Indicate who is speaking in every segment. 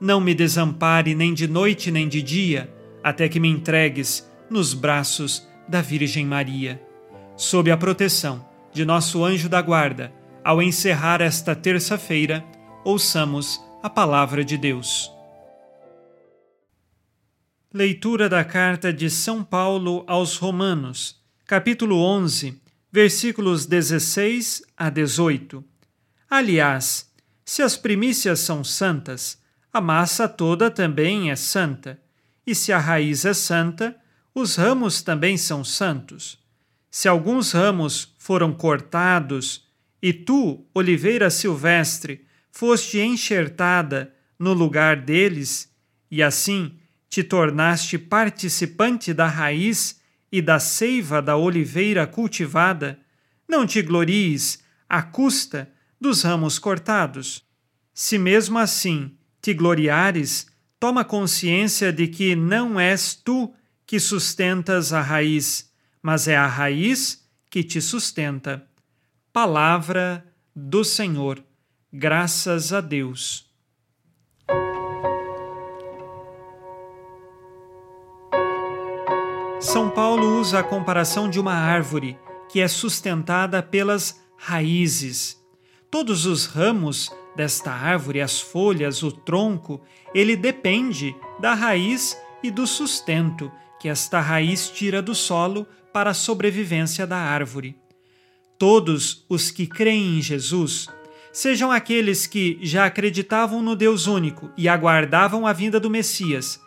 Speaker 1: não me desampare nem de noite nem de dia, até que me entregues nos braços da Virgem Maria. Sob a proteção de nosso anjo da guarda, ao encerrar esta terça-feira, ouçamos a palavra de Deus. Leitura da carta de São Paulo aos Romanos, capítulo 11, versículos 16 a 18. Aliás, se as primícias são santas, a massa toda também é santa, e se a raiz é santa, os ramos também são santos. Se alguns ramos foram cortados e tu, oliveira silvestre, foste enxertada no lugar deles, e assim te tornaste participante da raiz e da seiva da oliveira cultivada, não te glories à custa dos ramos cortados. Se mesmo assim te gloriares, toma consciência de que não és tu que sustentas a raiz, mas é a raiz que te sustenta. Palavra do Senhor. Graças a Deus. São Paulo usa a comparação de uma árvore que é sustentada pelas raízes. Todos os ramos desta árvore, as folhas, o tronco, ele depende da raiz e do sustento que esta raiz tira do solo para a sobrevivência da árvore. Todos os que creem em Jesus, sejam aqueles que já acreditavam no Deus único e aguardavam a vinda do Messias,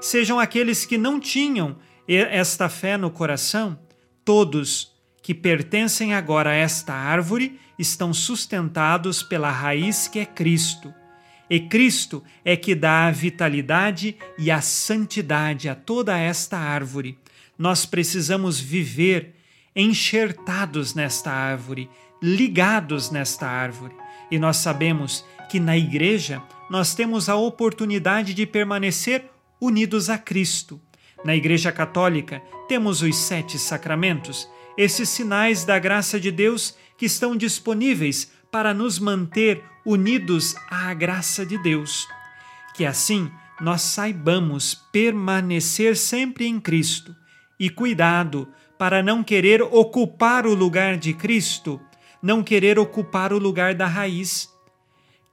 Speaker 1: sejam aqueles que não tinham esta fé no coração, todos que pertencem agora a esta árvore estão sustentados pela raiz que é Cristo. E Cristo é que dá a vitalidade e a santidade a toda esta árvore. Nós precisamos viver enxertados nesta árvore, ligados nesta árvore. E nós sabemos que na igreja nós temos a oportunidade de permanecer unidos a Cristo. Na Igreja Católica temos os sete sacramentos, esses sinais da graça de Deus que estão disponíveis para nos manter unidos à graça de Deus. Que assim nós saibamos permanecer sempre em Cristo e cuidado para não querer ocupar o lugar de Cristo, não querer ocupar o lugar da raiz.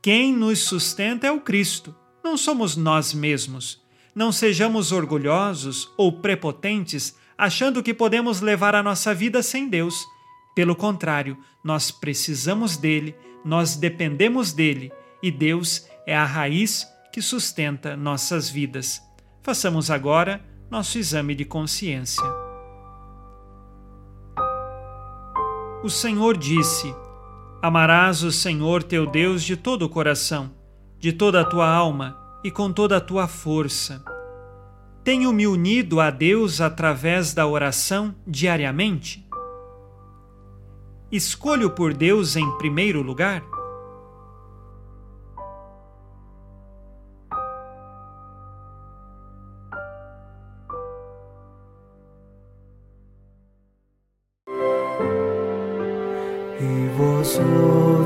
Speaker 1: Quem nos sustenta é o Cristo, não somos nós mesmos. Não sejamos orgulhosos ou prepotentes achando que podemos levar a nossa vida sem Deus. Pelo contrário, nós precisamos dele, nós dependemos dele e Deus é a raiz que sustenta nossas vidas. Façamos agora nosso exame de consciência. o Senhor disse: Amarás o Senhor teu Deus de todo o coração, de toda a tua alma e com toda a tua força. Tenho me unido a Deus através da oração diariamente? Escolho por Deus em primeiro lugar?
Speaker 2: E vós,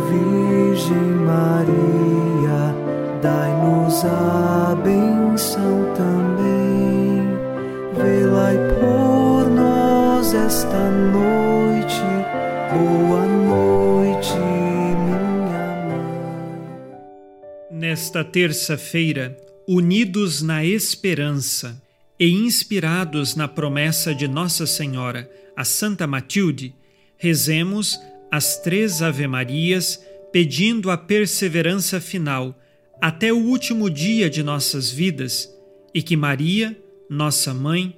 Speaker 2: Virgem Maria, dai-nos a bênção. Esta noite, boa noite, minha mãe.
Speaker 1: Nesta terça-feira, unidos na esperança e inspirados na promessa de Nossa Senhora, a Santa Matilde, rezemos as três Ave-Marias pedindo a perseverança final até o último dia de nossas vidas e que Maria, nossa mãe,